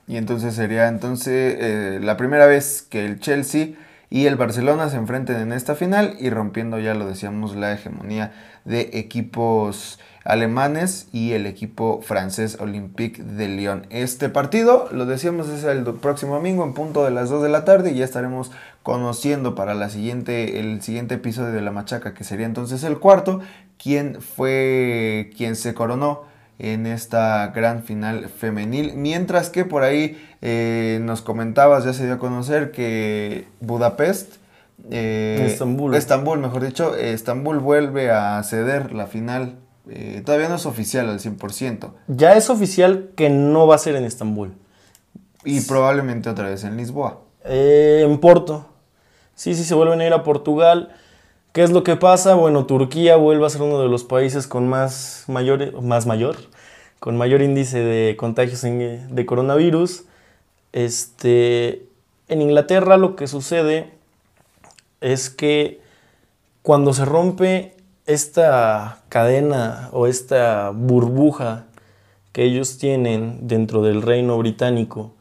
Y entonces sería entonces eh, la primera vez que el Chelsea y el Barcelona se enfrenten en esta final y rompiendo ya lo decíamos la hegemonía de equipos alemanes y el equipo francés Olympique de Lyon. Este partido, lo decíamos, es el próximo domingo en punto de las 2 de la tarde y ya estaremos conociendo para la siguiente, el siguiente episodio de La Machaca, que sería entonces el cuarto, quién fue quien se coronó en esta gran final femenil. Mientras que por ahí eh, nos comentabas, ya se dio a conocer que Budapest, eh, Estambul. Estambul, mejor dicho, Estambul vuelve a ceder la final. Eh, todavía no es oficial al 100%. Ya es oficial que no va a ser en Estambul. Y probablemente otra vez en Lisboa. en Porto. Sí, sí, se vuelven a ir a Portugal. ¿Qué es lo que pasa? Bueno, Turquía vuelve a ser uno de los países con más mayor, más mayor, con mayor índice de contagios de coronavirus. Este, en Inglaterra lo que sucede es que cuando se rompe esta cadena o esta burbuja que ellos tienen dentro del reino británico,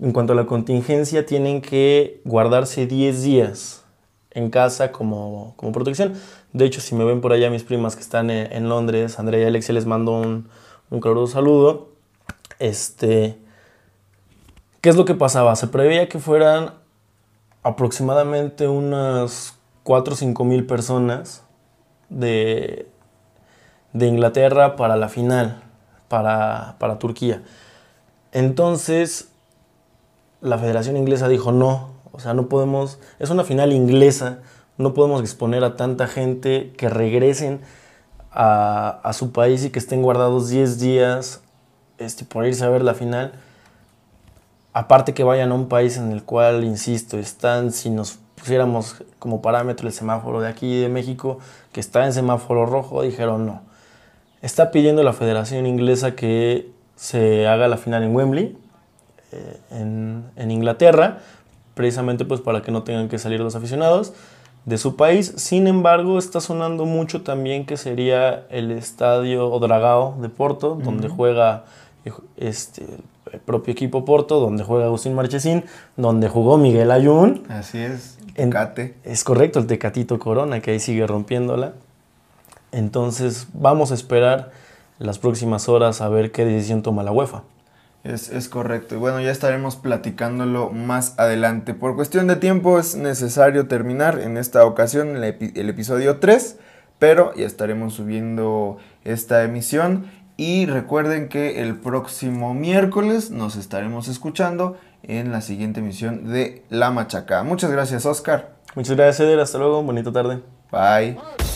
en cuanto a la contingencia, tienen que guardarse 10 días en casa como, como, protección. De hecho, si me ven por allá mis primas que están en, Londres, Andrea y Alexia, les mando un, un caluroso saludo. Este, ¿Qué es lo que pasaba? Se preveía que fueran aproximadamente unas 4 o 5 mil personas de, de Inglaterra para la final, para, para Turquía. Entonces, la Federación Inglesa dijo no, o sea, no podemos, es una final inglesa, no podemos exponer a tanta gente que regresen a, su país y que estén guardados 10 días este, por irse a ver la final. Aparte que vayan a un país en el cual, insisto, están, si nos pusiéramos como parámetro el semáforo de aquí de México, que está en semáforo rojo, dijeron no. Está pidiendo la Federación Inglesa que se haga la final en Wembley, eh, en, en Inglaterra, precisamente pues para que no tengan que salir los aficionados de su país. Sin embargo, está sonando mucho también que sería el estadio Dragao de Porto, donde juega este, el propio equipo Porto, donde juega Agustín Marchesín, donde jugó Miguel Ayun. Así es, Tecate. es correcto, el Tecatito Corona, que ahí sigue rompiéndola. Entonces, vamos a esperar las próximas horas a ver qué decisión toma la UEFA. Es, correcto. Y bueno, ya estaremos platicándolo más adelante. Por cuestión de tiempo es necesario terminar en esta ocasión el, el episodio 3, pero ya estaremos subiendo esta emisión. Y recuerden que el próximo miércoles nos estaremos escuchando en la siguiente emisión de La Machaca. Muchas gracias, Oscar. Muchas gracias, Eder. Hasta luego. Bonita tarde. Bye.